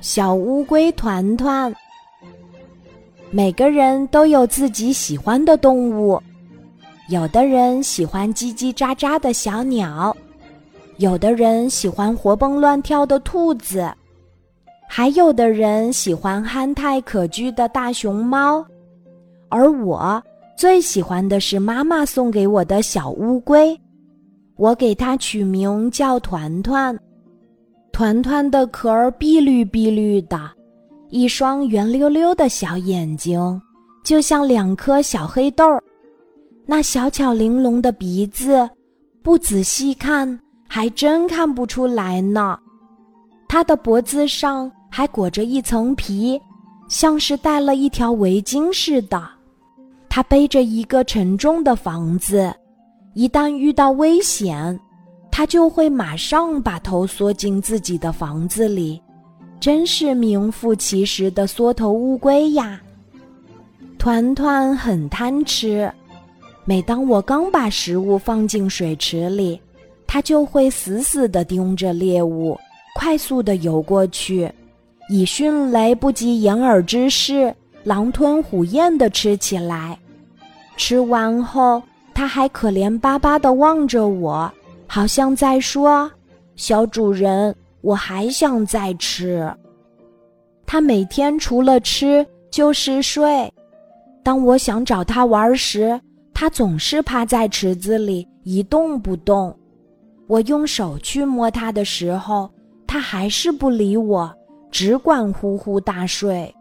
小乌龟团团。每个人都有自己喜欢的动物，有的人喜欢叽叽喳喳的小鸟，有的人喜欢活蹦乱跳的兔子，还有的人喜欢憨态可掬的大熊猫。而我最喜欢的是妈妈送给我的小乌龟，我给它取名叫团团。团团的壳儿碧绿碧绿的。一双圆溜溜的小眼睛，就像两颗小黑豆儿；那小巧玲珑的鼻子，不仔细看还真看不出来呢。它的脖子上还裹着一层皮，像是戴了一条围巾似的。它背着一个沉重的房子，一旦遇到危险，它就会马上把头缩进自己的房子里。真是名副其实的缩头乌龟呀！团团很贪吃，每当我刚把食物放进水池里，它就会死死地盯着猎物，快速地游过去，以迅雷不及掩耳之势，狼吞虎咽地吃起来。吃完后，它还可怜巴巴地望着我，好像在说：“小主人。”我还想再吃。他每天除了吃就是睡。当我想找他玩时，他总是趴在池子里一动不动。我用手去摸他的时候，他还是不理我，只管呼呼大睡。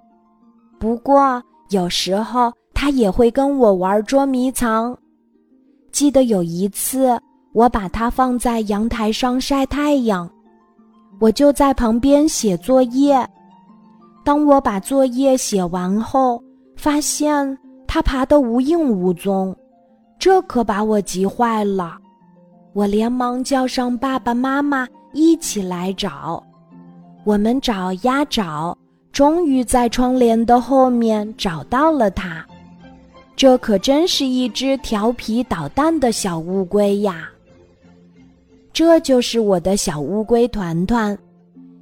不过有时候他也会跟我玩捉迷藏。记得有一次，我把它放在阳台上晒太阳。我就在旁边写作业。当我把作业写完后，发现它爬得无影无踪，这可把我急坏了。我连忙叫上爸爸妈妈一起来找。我们找呀找，终于在窗帘的后面找到了它。这可真是一只调皮捣蛋的小乌龟呀！这就是我的小乌龟团团，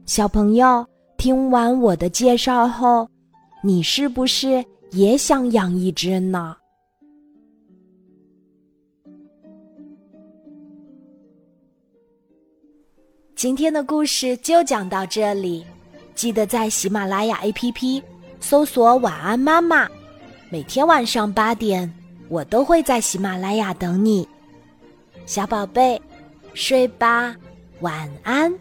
小朋友，听完我的介绍后，你是不是也想养一只呢？今天的故事就讲到这里，记得在喜马拉雅 APP 搜索“晚安妈妈”，每天晚上八点，我都会在喜马拉雅等你，小宝贝。睡吧，晚安。